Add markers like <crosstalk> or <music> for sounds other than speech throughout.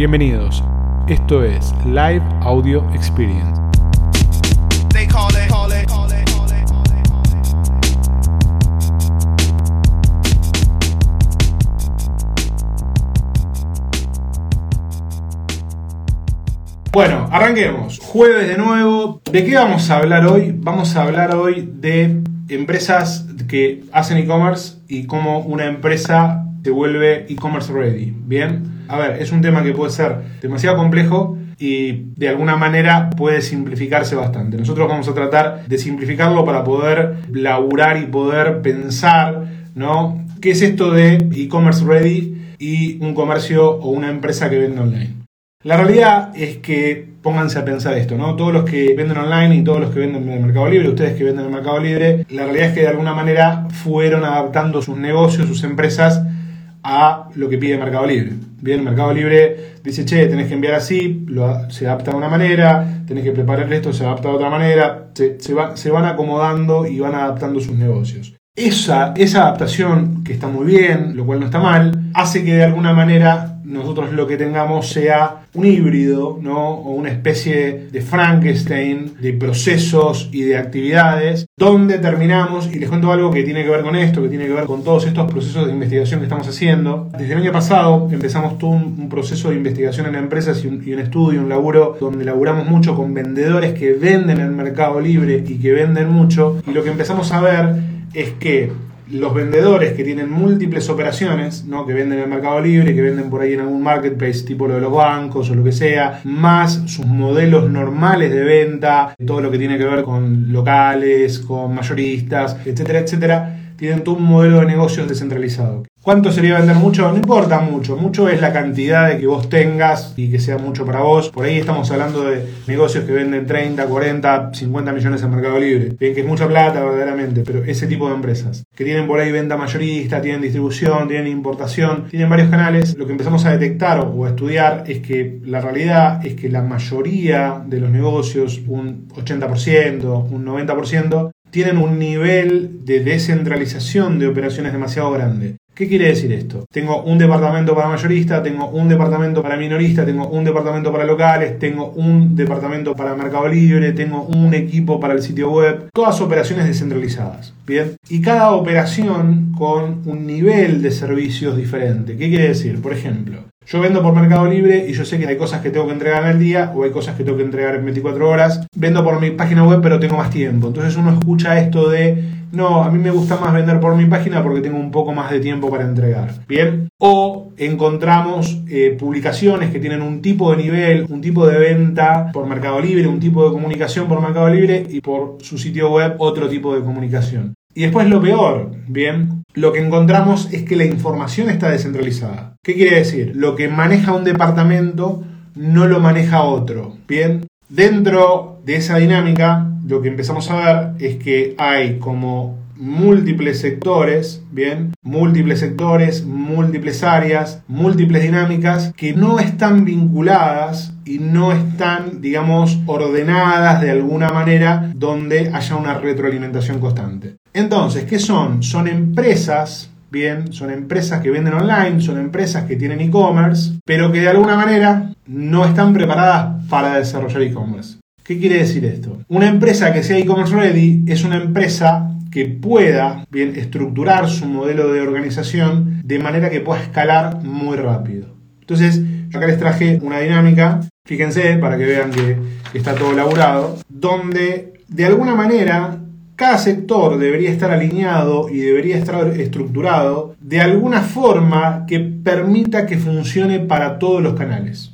Bienvenidos. Esto es Live Audio Experience. Bueno, arranquemos. Jueves de nuevo. ¿De qué vamos a hablar hoy? Vamos a hablar hoy de empresas que hacen e-commerce y cómo una empresa se vuelve e-commerce ready. Bien, a ver, es un tema que puede ser demasiado complejo y de alguna manera puede simplificarse bastante. Nosotros vamos a tratar de simplificarlo para poder laburar y poder pensar, ¿no? ¿Qué es esto de e-commerce ready y un comercio o una empresa que vende online? La realidad es que pónganse a pensar esto, ¿no? Todos los que venden online y todos los que venden en el Mercado Libre, ustedes que venden en el Mercado Libre, la realidad es que de alguna manera fueron adaptando sus negocios, sus empresas a lo que pide Mercado Libre. Bien, Mercado Libre dice, che, tenés que enviar así, lo- se adapta de una manera, tenés que preparar esto, se adapta de otra manera, se, se va- se van acomodando y van adaptando sus negocios. Esa, esa adaptación, que está muy bien, lo cual no está mal, hace que de alguna manera nosotros lo que tengamos sea un híbrido, ¿no? O una especie de Frankenstein de procesos y de actividades, donde terminamos, y les cuento algo que tiene que ver con esto, que tiene que ver con todos estos procesos de investigación que estamos haciendo. Desde el año pasado empezamos todo un, proceso de investigación en empresas y un, y un estudio, un laburo, donde laburamos mucho con vendedores que venden en el mercado libre y que venden mucho, y lo que empezamos a ver es que los vendedores que tienen múltiples operaciones, ¿no? que venden en el mercado libre, que venden por ahí en algún marketplace tipo lo de los bancos o lo que sea, más sus modelos normales de venta, todo lo que tiene que ver con locales, con mayoristas, etcétera, etcétera, tienen todo un modelo de negocios descentralizado. ¿Cuánto sería vender mucho? No importa mucho, mucho es la cantidad de que vos tengas y que sea mucho para vos. Por ahí estamos hablando de negocios que venden 30, 40, 50 millones en Mercado Libre. Bien que es mucha plata verdaderamente, pero ese tipo de empresas que tienen por ahí venta mayorista, tienen distribución, tienen importación, tienen varios canales, lo que empezamos a detectar o a estudiar es que la realidad es que la mayoría de los negocios, un 80%, un 90%, tienen un nivel de descentralización de operaciones demasiado grande. ¿Qué quiere decir esto? Tengo un departamento para mayorista, tengo un departamento para minorista, tengo un departamento para locales, tengo un departamento para Mercado Libre, tengo un equipo para el sitio web, todas operaciones descentralizadas, ¿bien? Y cada operación con un nivel de servicios diferente. ¿Qué quiere decir? Por ejemplo, yo vendo por Mercado Libre y yo sé que hay cosas que tengo que entregar en el día o hay cosas que tengo que entregar en 24 horas. Vendo por mi página web pero tengo más tiempo. Entonces uno escucha esto de, no, a mí me gusta más vender por mi página porque tengo un poco más de tiempo para entregar. Bien. O encontramos eh, publicaciones que tienen un tipo de nivel, un tipo de venta por Mercado Libre, un tipo de comunicación por Mercado Libre y por su sitio web otro tipo de comunicación. Y después lo peor, bien, lo que encontramos es que la información está descentralizada. ¿Qué quiere decir? Lo que maneja un departamento no lo maneja otro, bien. Dentro de esa dinámica, lo que empezamos a ver es que hay como múltiples sectores, bien, múltiples sectores, múltiples áreas, múltiples dinámicas que no están vinculadas y no están, digamos, ordenadas de alguna manera donde haya una retroalimentación constante. Entonces, ¿qué son? Son empresas, bien, son empresas que venden online, son empresas que tienen e-commerce, pero que de alguna manera no están preparadas para desarrollar e-commerce. ¿Qué quiere decir esto? Una empresa que sea e-commerce ready es una empresa que pueda bien estructurar su modelo de organización de manera que pueda escalar muy rápido. Entonces, yo acá les traje una dinámica, fíjense, para que vean que, que está todo elaborado, donde de alguna manera cada sector debería estar alineado y debería estar estructurado de alguna forma que permita que funcione para todos los canales.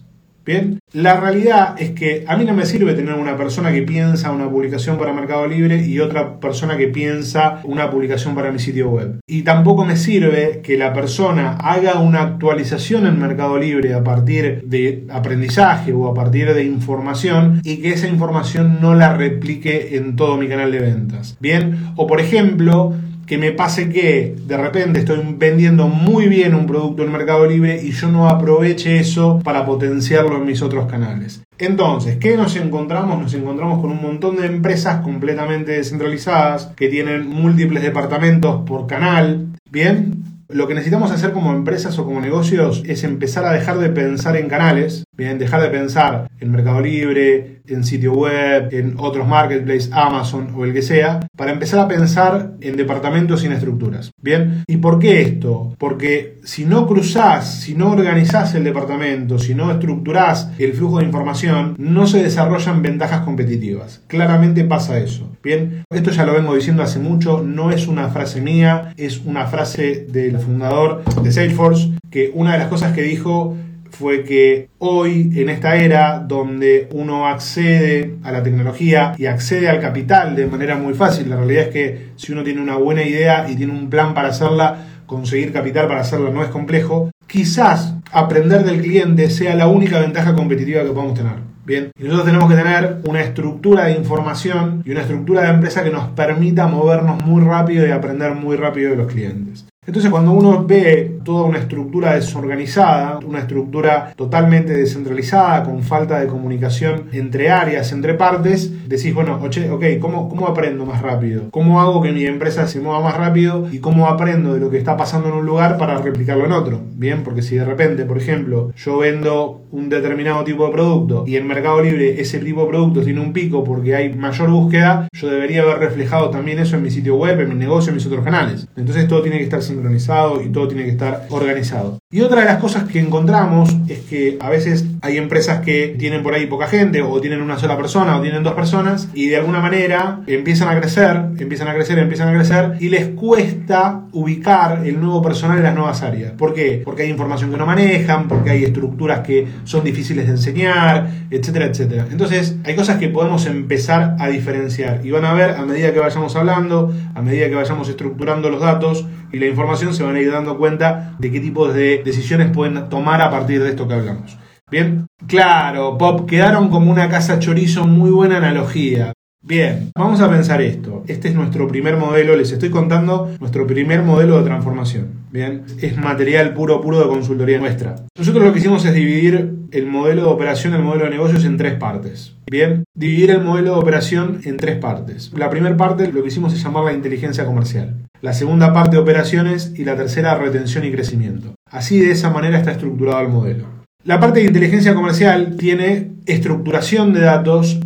Bien, la realidad es que a mí no me sirve tener una persona que piensa una publicación para Mercado Libre y otra persona que piensa una publicación para mi sitio web. Y tampoco me sirve que la persona haga una actualización en Mercado Libre a partir de aprendizaje o a partir de información y que esa información no la replique en todo mi canal de ventas. Bien, o por ejemplo, que me pase que de repente estoy vendiendo muy bien un producto en Mercado Libre y yo no aproveche eso para potenciarlo en mis otros canales. Entonces, ¿qué nos encontramos? Nos encontramos con un montón de empresas completamente descentralizadas que tienen múltiples departamentos por canal, ¿bien? Lo que necesitamos hacer como empresas o como negocios es empezar a dejar de pensar en canales, bien, dejar de pensar en Mercado Libre, en sitio web, en otros marketplaces, Amazon o el que sea, para empezar a pensar en departamentos sin estructuras. Bien, ¿y por qué esto? Porque si no cruzás, si no organizás el departamento, si no estructurás el flujo de información, no se desarrollan ventajas competitivas. Claramente pasa eso. Bien, esto ya lo vengo diciendo hace mucho, no es una frase mía, es una frase del fundador de Salesforce, que una de las cosas que dijo fue que hoy, en esta era donde uno accede a la tecnología y accede al capital de manera muy fácil, la realidad es que si uno tiene una buena idea y tiene un plan para hacerla, conseguir capital para hacerla no es complejo, quizás aprender del cliente sea la única ventaja competitiva que podemos tener. Bien, y nosotros tenemos que tener una estructura de información y una estructura de empresa que nos permita movernos muy rápido y aprender muy rápido de los clientes. Entonces cuando uno ve toda una estructura desorganizada, una estructura totalmente descentralizada, con falta de comunicación entre áreas, entre partes, decís, bueno, oye, ok, ¿cómo, ¿cómo aprendo más rápido? ¿Cómo hago que mi empresa se mueva más rápido? ¿Y cómo aprendo de lo que está pasando en un lugar para replicarlo en otro? Bien, porque si de repente, por ejemplo, yo vendo un determinado tipo de producto y en Mercado Libre ese tipo de producto tiene un pico porque hay mayor búsqueda, yo debería haber reflejado también eso en mi sitio web, en mi negocio, en mis otros canales. Entonces todo tiene que estar sincronizado y todo tiene que estar organizado. Y otra de las cosas que encontramos es que a veces hay empresas que tienen por ahí poca gente o tienen una sola persona o tienen dos personas y de alguna manera empiezan a crecer, empiezan a crecer, empiezan a crecer y les cuesta ubicar el nuevo personal en las nuevas áreas. ¿Por qué? Porque hay información que no manejan, porque hay estructuras que son difíciles de enseñar, etcétera, etcétera. Entonces hay cosas que podemos empezar a diferenciar y van a ver a medida que vayamos hablando, a medida que vayamos estructurando los datos y la información se van a ir dando cuenta de qué tipo de decisiones pueden tomar a partir de esto que hablamos. Bien, claro, Pop, quedaron como una casa chorizo, muy buena analogía. Bien, vamos a pensar esto. Este es nuestro primer modelo, les estoy contando nuestro primer modelo de transformación. Bien, es material puro, puro de consultoría nuestra. Nosotros lo que hicimos es dividir el modelo de operación, el modelo de negocios en tres partes. Bien, dividir el modelo de operación en tres partes. La primera parte lo que hicimos es llamar la inteligencia comercial. La segunda parte operaciones y la tercera retención y crecimiento. Así de esa manera está estructurado el modelo. La parte de inteligencia comercial tiene estructuración de datos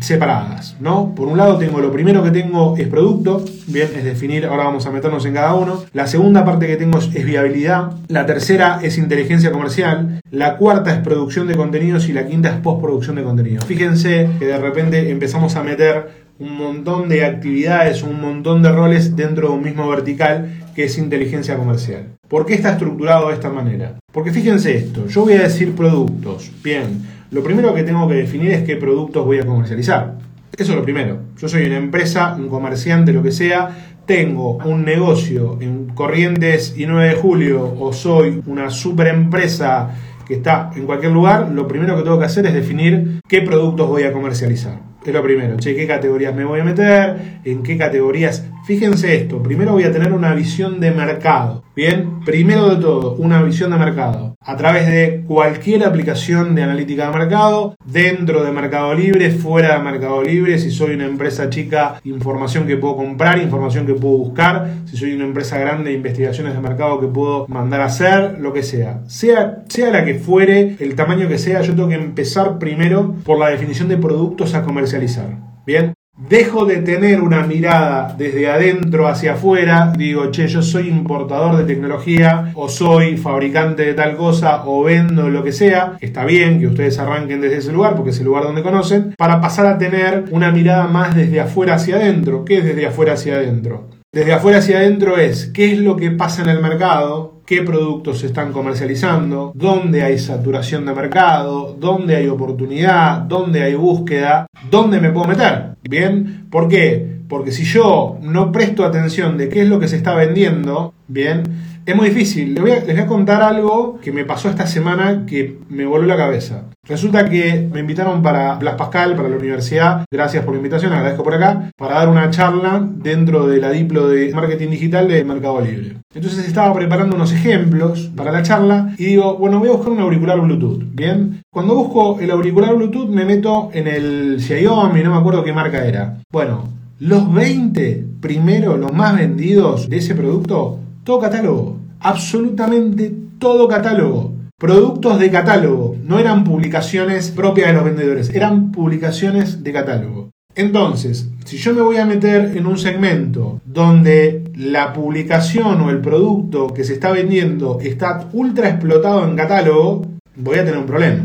separadas, ¿no? Por un lado tengo lo primero que tengo es producto, bien, es definir, ahora vamos a meternos en cada uno. La segunda parte que tengo es, viabilidad, la tercera es inteligencia comercial, la cuarta es producción de contenidos y la quinta es postproducción de contenidos. Fíjense que de repente empezamos a meter un montón de actividades, un montón de roles dentro de un mismo vertical que es inteligencia comercial. ¿Por qué está estructurado de esta manera? Porque fíjense esto, yo voy a decir productos, bien, lo primero que tengo que definir es qué productos voy a comercializar. Eso es lo primero. Yo soy una empresa, un comerciante, lo que sea, tengo un negocio en Corrientes y 9 de julio o soy una super empresa que está en cualquier lugar, lo primero que tengo que hacer es definir qué productos voy a comercializar. Es lo primero, che, qué categorías me voy a meter, en qué categorías. Fíjense esto, primero voy a tener una visión de mercado. Bien, primero de todo, una visión de mercado. A través de cualquier aplicación de analítica de mercado, dentro de Mercado Libre, fuera de Mercado Libre, si soy una empresa chica, información que puedo comprar, información que puedo buscar, si soy una empresa grande, investigaciones de mercado que puedo mandar a hacer, lo que sea. Sea, sea la que fuere, el tamaño que sea, yo tengo que empezar primero por la definición de productos a comercializar. Bien, dejo de tener una mirada desde adentro hacia afuera, digo, che, yo soy importador de tecnología o soy fabricante de tal cosa o vendo lo que sea, está bien que ustedes arranquen desde ese lugar porque es el lugar donde conocen, para pasar a tener una mirada más desde afuera hacia adentro. ¿Qué es desde afuera hacia adentro? Desde afuera hacia adentro es qué es lo que pasa en el mercado, qué productos se están comercializando, dónde hay saturación de mercado, dónde hay oportunidad, dónde hay búsqueda, dónde me puedo meter. ¿Bien? ¿Por qué? Porque si yo no presto atención de qué es lo que se está vendiendo, ¿bien? Es muy difícil. Les voy, a, contar algo que me pasó esta semana que me voló la cabeza. Resulta que me invitaron para Blas Pascal, para la universidad. Gracias por la invitación, agradezco por acá. Para dar una charla dentro de la Diplo de Marketing Digital de Mercado Libre. Entonces estaba preparando unos ejemplos para la charla y digo, bueno, voy a buscar un auricular Bluetooth. Bien. Cuando busco el auricular Bluetooth me meto en el Xiaomi, no me acuerdo qué marca era. Bueno, los 20 primero, los más vendidos de ese producto, todo catálogo. absolutamente todo catálogo. Productos de catálogo, no eran publicaciones propias de los vendedores, eran publicaciones de catálogo. Entonces, si yo me voy a meter en un segmento donde la publicación o el producto que se está vendiendo está ultra explotado en catálogo, voy a tener un problema.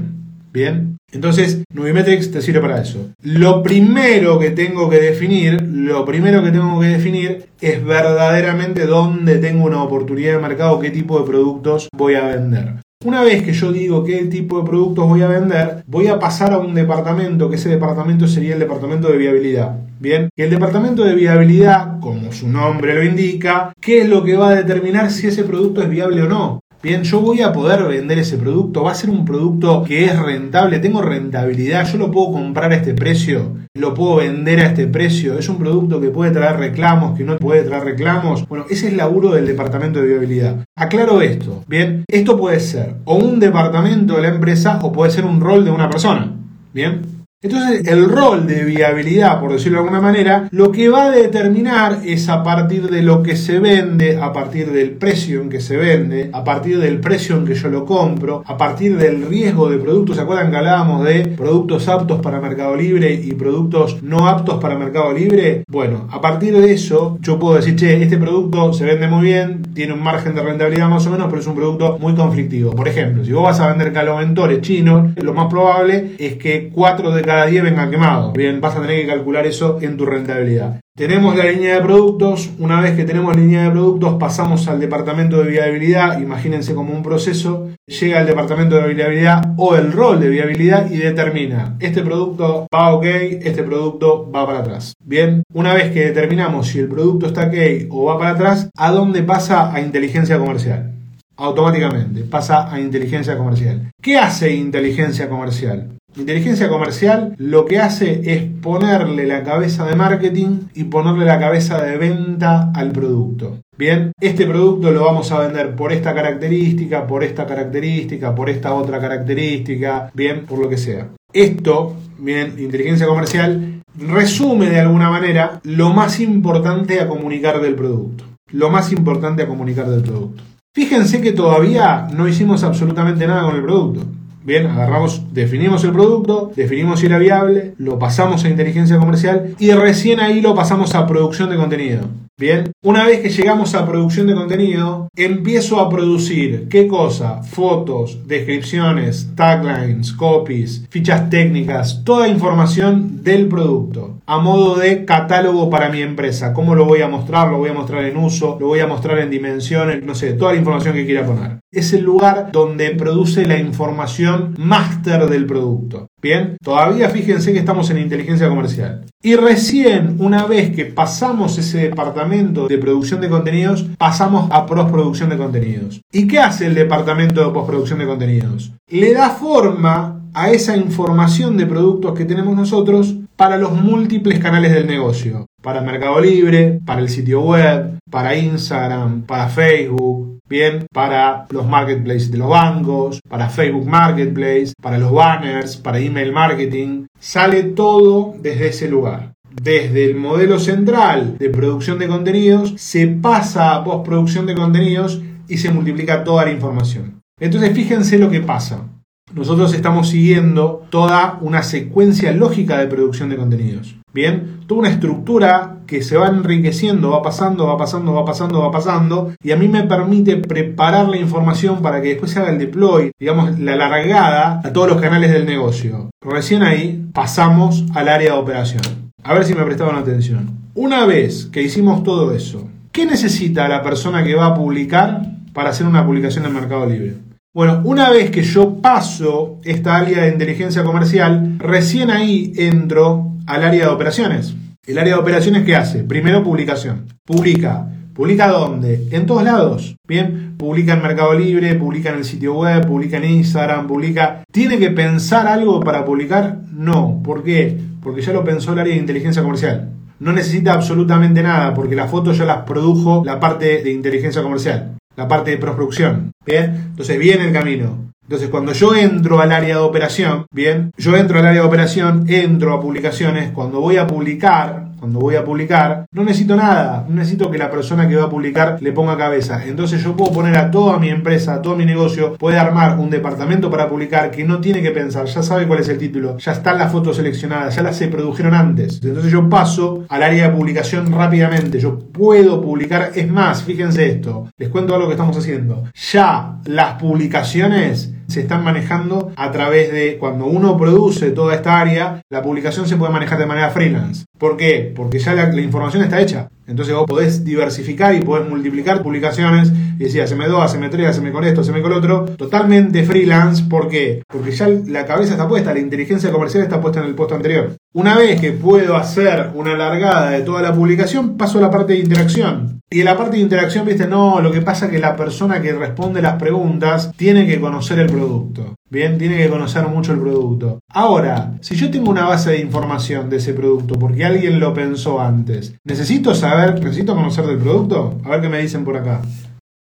Bien, entonces Nubimetrics te sirve para eso. Lo primero que tengo que definir, lo primero que tengo que definir es verdaderamente dónde tengo una oportunidad de mercado, qué tipo de productos voy a vender. Una vez que yo digo qué tipo de productos voy a vender, voy a pasar a un departamento, que ese departamento sería el departamento de viabilidad. Bien, que el departamento de viabilidad, como su nombre lo indica, ¿qué es lo que va a determinar si ese producto es viable o no? Bien, yo voy a poder vender ese producto, va a ser un producto que es rentable, tengo rentabilidad, yo lo puedo comprar a este precio, lo puedo vender a este precio, es un producto que puede traer reclamos, que no puede traer reclamos. Bueno, ese es el laburo del departamento de viabilidad. Aclaro esto, bien, esto puede ser o un departamento de la empresa o puede ser un rol de una persona. Bien, entonces, el rol de viabilidad, por decirlo de alguna manera, lo que va a determinar es a partir de lo que se vende, a partir del precio en que se vende, a partir del precio en que yo lo compro, a partir del riesgo de productos. ¿Se acuerdan que hablábamos de productos aptos para Mercado Libre y productos no aptos para Mercado Libre? Bueno, a partir de eso, yo puedo decir, che, este producto se vende muy bien, tiene un margen de rentabilidad más o menos, pero es un producto muy conflictivo. Por ejemplo, si vos vas a vender calomentores chinos, lo más probable es que 4 de cada cada 10 venga quemado. Bien, vas a tener que calcular eso en tu rentabilidad. Tenemos la línea de productos, una vez que tenemos línea de productos pasamos al departamento de viabilidad, imagínense como un proceso, llega al departamento de viabilidad o el rol de viabilidad y determina, este producto va ok, este producto va para atrás. Bien, una vez que determinamos si el producto está ok o va para atrás, ¿a dónde pasa a inteligencia comercial? Automáticamente pasa a inteligencia comercial. ¿Qué hace inteligencia comercial? Inteligencia comercial lo que hace es ponerle la cabeza de marketing y ponerle la cabeza de venta al producto. Bien, este producto lo vamos a vender por esta característica, por esta característica, por esta otra característica, bien, por lo que sea. Esto, bien, inteligencia comercial, resume de alguna manera lo más importante a comunicar del producto. Lo más importante a comunicar del producto. Fíjense que todavía no hicimos absolutamente nada con el producto. Bien, agarramos, definimos el producto, definimos si era viable, lo pasamos a inteligencia comercial y recién ahí lo pasamos a producción de contenido. Bien, una vez que llegamos a producción de contenido, empiezo a producir, ¿qué cosa? Fotos, descripciones, taglines, copies, fichas técnicas, toda información del producto, a modo de catálogo para mi empresa. ¿Cómo lo voy a mostrar? Lo voy a mostrar en uso, lo voy a mostrar en dimensiones, no sé, toda la información que quiera poner. Es el lugar donde produce la información máster del producto. Bien, todavía fíjense que estamos en inteligencia comercial. Y recién, una vez que pasamos ese departamento de producción de contenidos, pasamos a postproducción de contenidos. ¿Y qué hace el departamento de postproducción de contenidos? Le da forma a esa información de productos que tenemos nosotros para los múltiples canales del negocio. Para Mercado Libre, para el sitio web, para Instagram, para Facebook, bien, para los marketplaces de los bancos, para Facebook Marketplace, para los banners, para email marketing. Sale todo desde ese lugar. Desde el modelo central de producción de contenidos se pasa a postproducción de contenidos y se multiplica toda la información. Entonces fíjense lo que pasa. Nosotros estamos siguiendo toda una secuencia lógica de producción de contenidos. Bien, toda una estructura que se va enriqueciendo, va pasando, va pasando, va pasando, va pasando, y a mí me permite preparar la información para que después se haga el deploy, digamos, la largada a todos los canales del negocio. Recién ahí pasamos al área de operación. A ver si me prestaban atención. Una vez que hicimos todo eso, ¿qué necesita la persona que va a publicar para hacer una publicación en Mercado Libre? Bueno, una vez que yo paso esta área de inteligencia comercial, recién ahí entro al área de operaciones. El área de operaciones, ¿qué hace? Primero, publicación. Publica. ¿Publica dónde? En todos lados. Bien, publica en Mercado Libre, publica en el sitio web, publica en Instagram, publica. ¿Tiene que pensar algo para publicar? No. ¿Por qué? Porque ya lo pensó el área de inteligencia comercial. No necesita absolutamente nada, porque las fotos ya las produjo la parte de inteligencia comercial, la parte de postproducción. Bien, entonces viene el camino. Entonces, cuando yo entro al área de operación, bien, yo entro al área de operación, entro a publicaciones, cuando voy a publicar cuando voy a publicar, no necesito nada, no necesito que la persona que va a publicar le ponga cabeza. Entonces yo puedo poner a toda mi empresa, a todo mi negocio, puede armar un departamento para publicar que no tiene que pensar, ya sabe cuál es el título, ya están las fotos seleccionadas, ya las se produjeron antes. Entonces yo paso al área de publicación rápidamente, yo puedo publicar, es más, fíjense esto, les cuento algo que estamos haciendo. Ya las publicaciones se están manejando a través de cuando uno produce toda esta área, la publicación se puede manejar de manera freelance. ¿Por qué? Porque ya la, información está hecha. Entonces vos podés diversificar y podés multiplicar publicaciones y decir, haceme dos, haceme tres, haceme con esto, haceme con lo otro. Totalmente freelance. ¿Por qué? Porque ya la cabeza está puesta, la inteligencia comercial está puesta en el puesto anterior. Una vez que puedo hacer una largada de toda la publicación, paso a la parte de interacción. Y en la parte de interacción, viste, no, lo que pasa es que la persona que responde las preguntas tiene que conocer el producto. Bien, tiene que conocer mucho el producto. Ahora, si yo tengo una base de información de ese producto porque alguien lo pensó antes, ¿necesito saber, necesito conocer del producto? A ver qué me dicen por acá.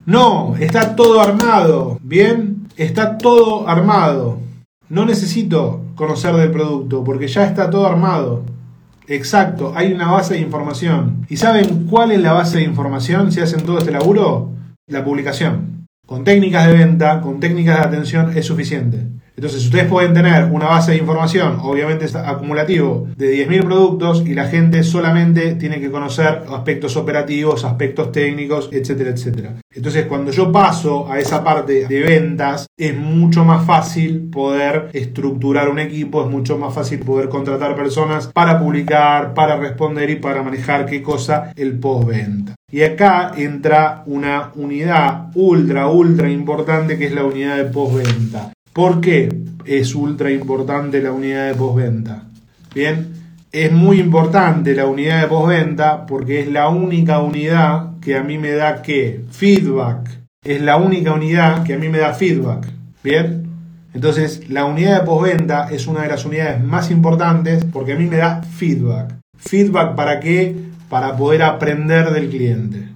No, está todo armado. Bien, está todo armado. No necesito conocer del producto porque ya está todo armado. Exacto, hay una base de información. ¿Y saben cuál es la base de información si hacen todo este laburo? La publicación. Con técnicas de venta, con técnicas de atención es suficiente. Entonces ustedes pueden tener una base de información, obviamente es acumulativo, de 10.000 productos y la gente solamente tiene que conocer aspectos operativos, aspectos técnicos, etcétera, etcétera. Entonces cuando yo paso a esa parte de ventas, es mucho más fácil poder estructurar un equipo, es mucho más fácil poder contratar personas para publicar, para responder y para manejar qué cosa el postventa. Y acá entra una unidad ultra, ultra importante que es la unidad de postventa. ¿Por qué es ultra importante la unidad de postventa? Bien, es muy importante la unidad de postventa porque es la única unidad que a mí me da qué? Feedback. Es la única unidad que a mí me da feedback. Bien, entonces la unidad de postventa es una de las unidades más importantes porque a mí me da feedback. Feedback para qué? Para poder aprender del cliente.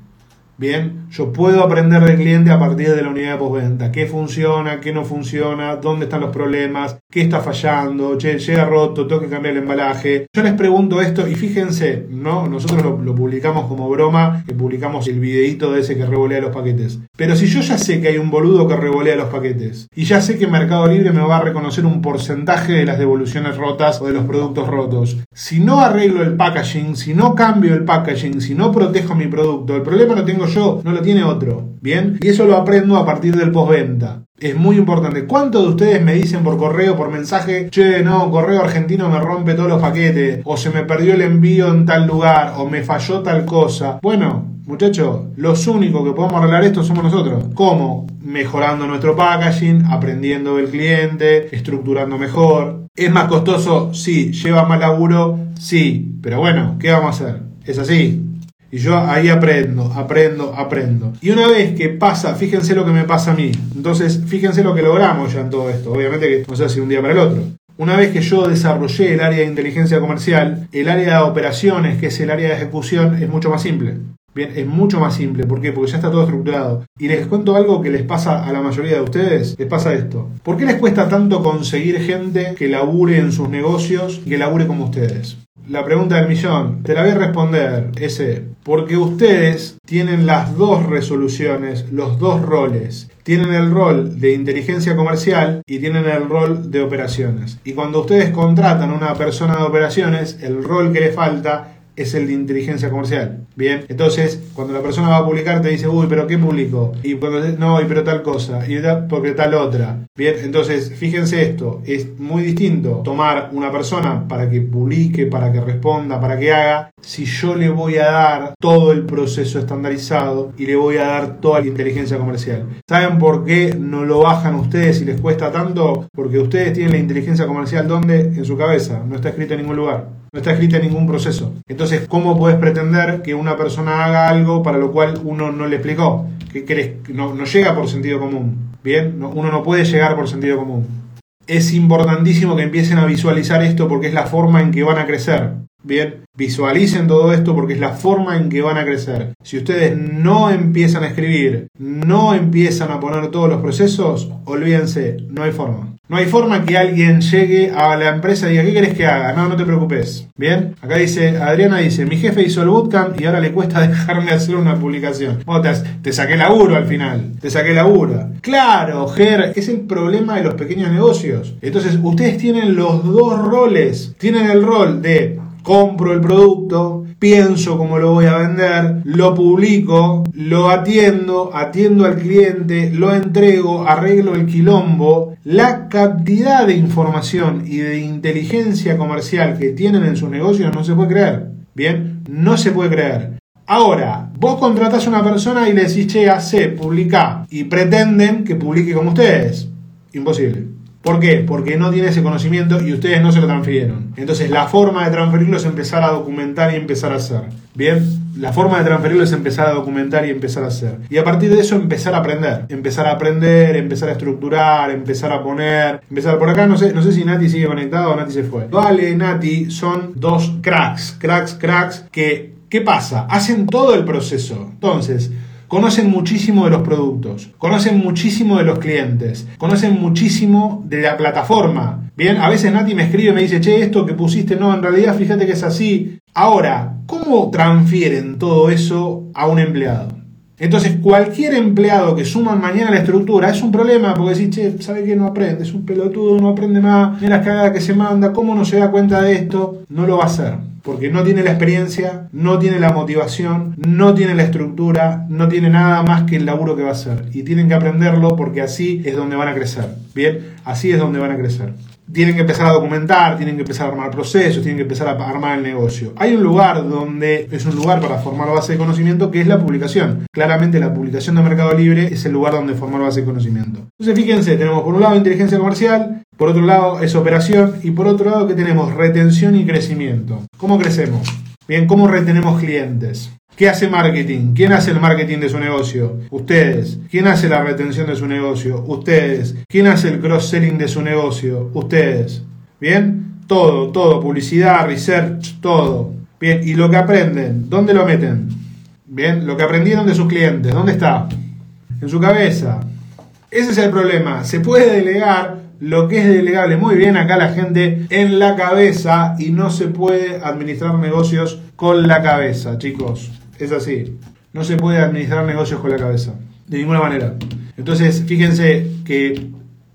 Bien, yo puedo aprender del cliente a partir de la unidad de postventa. ¿Qué funciona? ¿Qué no funciona? ¿Dónde están los problemas? ¿Qué está fallando? Che, llega roto, tengo que cambiar el embalaje. Yo les pregunto esto y fíjense, ¿no? Nosotros lo, publicamos como broma, que publicamos el videito de ese que revolea los paquetes. Pero si yo ya sé que hay un boludo que revolea los paquetes y ya sé que Mercado Libre me va a reconocer un porcentaje de las devoluciones rotas o de los productos rotos, si no arreglo el packaging, si no cambio el packaging, si no protejo mi producto, el problema lo tengo yo, tiene otro. Bien, y eso lo aprendo a partir del postventa. Es muy importante. ¿Cuántos de ustedes me dicen por correo, por mensaje, che, no, correo argentino me rompe todos los paquetes, o se me perdió el envío en tal lugar, o me falló tal cosa? Bueno, muchachos, los únicos que podemos arreglar esto somos nosotros. ¿Cómo? Mejorando nuestro packaging, aprendiendo del cliente, estructurando mejor. ¿Es más costoso? Sí. ¿Lleva más laburo? Sí. Pero bueno, ¿qué vamos a hacer? Es así. Y yo ahí aprendo, aprendo, aprendo. Y una vez que pasa, fíjense lo que me pasa a mí. Entonces, fíjense lo que logramos ya en todo esto. Obviamente que no se hace un día para el otro. Una vez que yo desarrollé el área de inteligencia comercial, el área de operaciones, que es el área de ejecución, es mucho más simple. Bien, es mucho más simple. ¿Por qué? Porque ya está todo estructurado. Y les cuento algo que les pasa a la mayoría de ustedes. Les pasa esto. ¿Por qué les cuesta tanto conseguir gente que labure en sus negocios y que labure como ustedes? La pregunta del millón, te la voy a responder, ese. Porque ustedes tienen las dos resoluciones, los dos roles. Tienen el rol de inteligencia comercial y tienen el rol de operaciones. Y cuando ustedes contratan a una persona de operaciones, el rol que le falta es el de inteligencia comercial. Bien, entonces cuando la persona va a publicar te dice, uy, pero ¿qué publico? Y cuando no, y pero tal cosa, y porque tal otra. Bien, entonces fíjense esto, es muy distinto tomar una persona para que publique, para que responda, para que haga, si yo le voy a dar todo el proceso estandarizado y le voy a dar toda la inteligencia comercial. ¿Saben por qué no lo bajan ustedes y les cuesta tanto? Porque ustedes tienen la inteligencia comercial donde? En su cabeza, no está escrito en ningún lugar. No está escrita en ningún proceso. Entonces, ¿cómo puedes pretender que una persona haga algo para lo cual uno no le explicó? Que, no, no, llega por sentido común. Bien, uno no puede llegar por sentido común. Es importantísimo que empiecen a visualizar esto porque es la forma en que van a crecer. Bien, visualicen todo esto porque es la forma en que van a crecer. Si ustedes no empiezan a escribir, no empiezan a poner todos los procesos, olvídense, no hay forma. No hay forma que alguien llegue a la empresa y diga, ¿qué querés que haga? No, no te preocupes. Bien, acá dice, Adriana dice, mi jefe hizo el bootcamp y ahora le cuesta <laughs> dejarme hacer una publicación. Te, te saqué laburo al final, te saqué laburo. Claro, Ger, es el problema de los pequeños negocios. Entonces, ustedes tienen los dos roles. Tienen el rol de compro el producto, pienso cómo lo voy a vender, lo publico, lo atiendo, atiendo al cliente, lo entrego, arreglo el quilombo. La cantidad de información y de inteligencia comercial que tienen en sus negocios no se puede creer. Bien, no se puede creer. Ahora, vos contratás a una persona y le decís, che, hace, publica, y pretenden que publique como ustedes. Imposible. ¿Por qué? Porque no tiene ese conocimiento y ustedes no se lo transfirieron. Entonces la forma de transferirlo es empezar a documentar y empezar a hacer. Bien, la forma de transferirlo es empezar a documentar y empezar a hacer. Y a partir de eso empezar a aprender. Empezar a aprender, empezar a estructurar, empezar a poner. Empezar por acá, no sé, no sé si Nati sigue conectado o Nati se fue. Vale, Nati son dos cracks, cracks, cracks que, ¿qué pasa? Hacen todo el proceso. Entonces, conocen muchísimo de los productos, conocen muchísimo de los clientes, conocen muchísimo de la plataforma. Bien, a veces Nati me escribe y me dice, che, esto que pusiste, no, en realidad fíjate que es así. Ahora, ¿cómo transfieren todo eso a un empleado? Entonces, cualquier empleado que suma mañana la estructura es un problema, porque decís, che, ¿sabe qué? No aprende, es un pelotudo, no aprende más, mira las cagadas que se manda, ¿cómo no se da cuenta de esto? No lo va a hacer porque no tiene la experiencia, no tiene la motivación, no tiene la estructura, no tiene nada más que el laburo que va a hacer. Y tienen que aprenderlo porque así es donde van a crecer. Bien, así es donde van a crecer. Tienen que empezar a documentar, tienen que empezar a armar procesos, tienen que empezar a armar el negocio. Hay un lugar donde es un lugar para formar base de conocimiento que es la publicación. Claramente la publicación de Mercado Libre es el lugar donde formar base de conocimiento. Entonces fíjense, tenemos por un lado inteligencia comercial, por otro lado es operación y por otro lado que tenemos retención y crecimiento. ¿Cómo crecemos? Bien, ¿cómo retenemos clientes? ¿Qué hace marketing? ¿Quién hace el marketing de su negocio? Ustedes. ¿Quién hace la retención de su negocio? Ustedes. ¿Quién hace el cross-selling de su negocio? Ustedes. ¿Bien? Todo, todo. Publicidad, research, todo. Bien, ¿y lo que aprenden? ¿Dónde lo meten? Bien, lo que aprendieron de sus clientes, ¿dónde está? En su cabeza. Ese es el problema. Se puede delegar lo que es delegable muy bien acá la gente en la cabeza y no se puede administrar negocios con la cabeza, chicos. Es así. No se puede administrar negocios con la cabeza. De ninguna manera. Entonces, fíjense que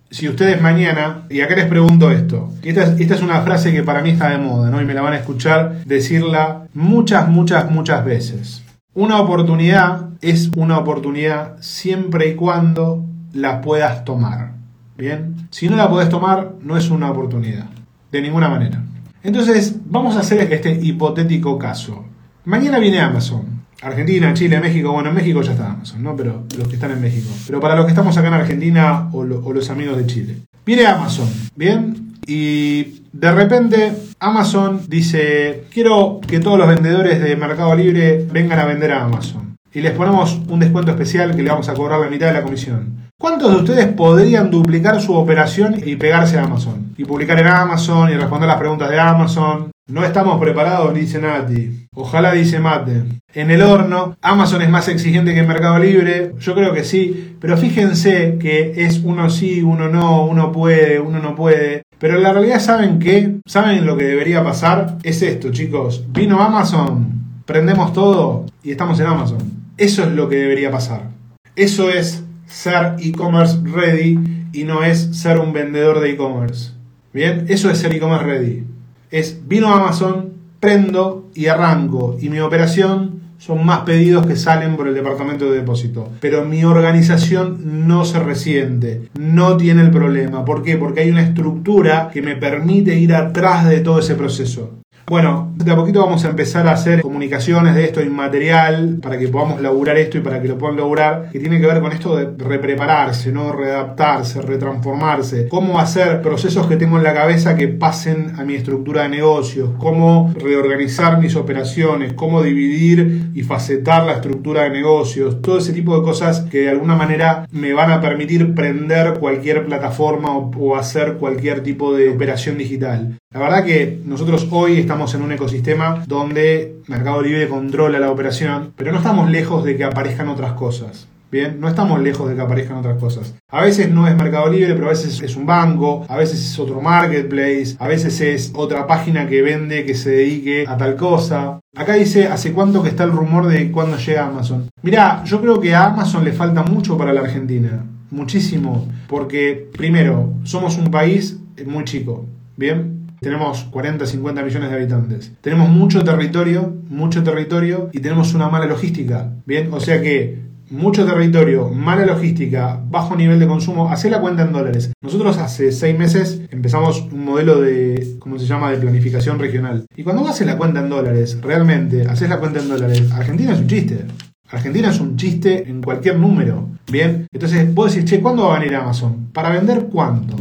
si ustedes mañana, y acá les pregunto esto, esta es, esta es una frase que para mí está de moda, ¿no? Y me la van a escuchar decirla muchas, muchas, muchas veces. Una oportunidad es una oportunidad siempre y cuando la puedas tomar. Bien, si no la podés tomar, no es una oportunidad, de ninguna manera. Entonces, vamos a hacer este hipotético caso. Mañana viene Amazon. Argentina, Chile, México. Bueno, en México ya está Amazon, ¿no? Pero los que están en México. Pero para los que estamos acá en Argentina o, o los amigos de Chile. Viene Amazon, ¿bien? Y de repente Amazon dice, quiero que todos los vendedores de Mercado Libre vengan a vender a Amazon. Y les ponemos un descuento especial que le vamos a cobrar la mitad de la comisión. ¿Cuántos de ustedes podrían duplicar su operación y pegarse a Amazon? Y publicar en Amazon y responder las preguntas de Amazon. No estamos preparados, dice Nati. Ojalá dice Mate. En el horno, Amazon es más exigente que Mercado Libre. Yo creo que sí. Pero fíjense que es uno sí, uno no, uno puede, uno no puede. Pero en la realidad, ¿saben qué? ¿Saben lo que debería pasar? Es esto, chicos. Vino Amazon, prendemos todo y estamos en Amazon. Eso es lo que debería pasar. Eso es ser e-commerce ready y no es ser un vendedor de e-commerce. Bien, eso es ser e-commerce ready. Es vino Amazon, prendo y arranco. Y mi operación son más pedidos que salen por el departamento de depósito. Pero mi organización no se resiente, no tiene el problema. ¿Por qué? Porque hay una estructura que me permite ir atrás de todo ese proceso. Bueno, de a poquito vamos a empezar a hacer comunicaciones de esto inmaterial para que podamos laburar esto y para que lo puedan lograr, que tiene que ver con esto de reprepararse, ¿no? Readaptarse, retransformarse, cómo hacer procesos que tengo en la cabeza que pasen a mi estructura de negocios, cómo reorganizar mis operaciones, cómo dividir y facetar la estructura de negocios, todo ese tipo de cosas que de alguna manera me van a permitir prender cualquier plataforma o hacer cualquier tipo de operación digital. La verdad que nosotros hoy estamos en un ecosistema donde Mercado Libre controla la operación, pero no estamos lejos de que aparezcan otras cosas. Bien, no estamos lejos de que aparezcan otras cosas. A veces no es Mercado Libre, pero a veces es un banco, a veces es otro marketplace, a veces es otra página que vende que se dedique a tal cosa. Acá dice, ¿hace cuánto que está el rumor de cuándo llega Amazon? Mirá, yo creo que a Amazon le falta mucho para la Argentina. Muchísimo. Porque, primero, somos un país muy chico. Bien, tenemos 40, 50 millones de habitantes. Tenemos mucho territorio, mucho territorio y tenemos una mala logística. Bien, o sea que mucho territorio, mala logística, bajo nivel de consumo, hace la cuenta en dólares. Nosotros hace seis meses empezamos un modelo de, ¿cómo se llama?, de planificación regional. Y cuando haces la cuenta en dólares, realmente haces la cuenta en dólares, Argentina es un chiste. Argentina es un chiste en cualquier número. Bien, entonces vos decís, che, ¿cuándo va a venir Amazon? ¿Para vender cuánto?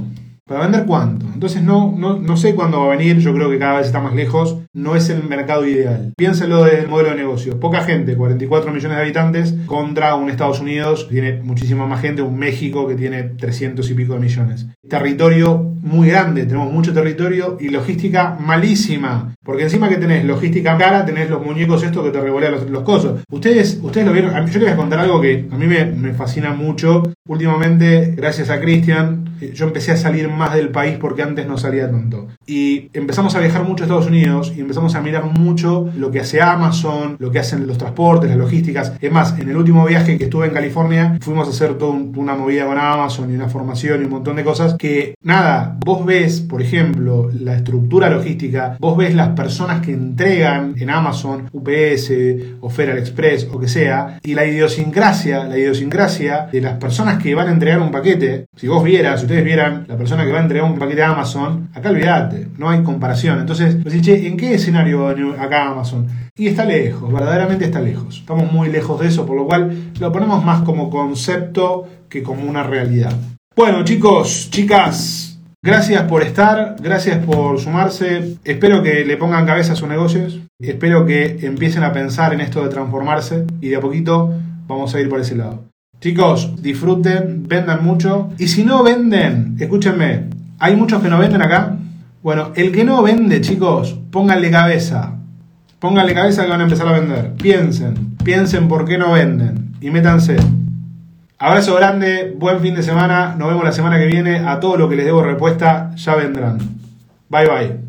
¿Para vender cuánto? Entonces no, no, no sé cuándo va a venir, yo creo que cada vez está más lejos, no es el mercado ideal. Piénselo desde el modelo de negocio. Poca gente, 44 millones de habitantes, contra un Estados Unidos que tiene muchísima más gente, un México que tiene 300 y pico de millones. Territorio muy grande, tenemos mucho territorio y logística malísima. Porque encima que tenés logística cara, tenés los muñecos estos que te revolean los, los cosos. Ustedes, ustedes lo vieron, yo les voy a contar algo que a mí me, me fascina mucho. Últimamente, gracias a Cristian, eh, yo empecé a salir más del país porque antes no salía tanto. Y empezamos a viajar mucho a Estados Unidos empezamos a mirar mucho lo que hace Amazon, lo que hacen los transportes, las logísticas. Es más, en el último viaje que estuve en California, fuimos a hacer toda una movida con Amazon y una formación y un montón de cosas que, nada, vos ves, por ejemplo, la estructura logística, vos ves las personas que entregan en Amazon, UPS o Express o que sea, y la idiosincrasia, la idiosincrasia de las personas que van a entregar un paquete, si vos vieras, si ustedes vieran la persona que va a entregar un paquete a Amazon, acá olvídate, no hay comparación. Entonces, decís, che, ¿en qué escenario acá Amazon? Y está lejos, verdaderamente está lejos. Estamos muy lejos de eso, por lo cual lo ponemos más como concepto que como una realidad. Bueno, chicos, chicas, gracias por estar, gracias por sumarse. Espero que le pongan cabeza a sus negocios. Espero que empiecen a pensar en esto de transformarse y de a poquito vamos a ir por ese lado. Chicos, disfruten, vendan mucho. Y si no venden, escúchenme, hay muchos que no venden acá. Bueno, el que no vende, chicos, pónganle cabeza. Pónganle cabeza que van a empezar a vender. Piensen, piensen por qué no venden y métanse. Abrazo grande, buen fin de semana. Nos vemos la semana que viene. A todo lo que les debo respuesta ya vendrán. Bye bye.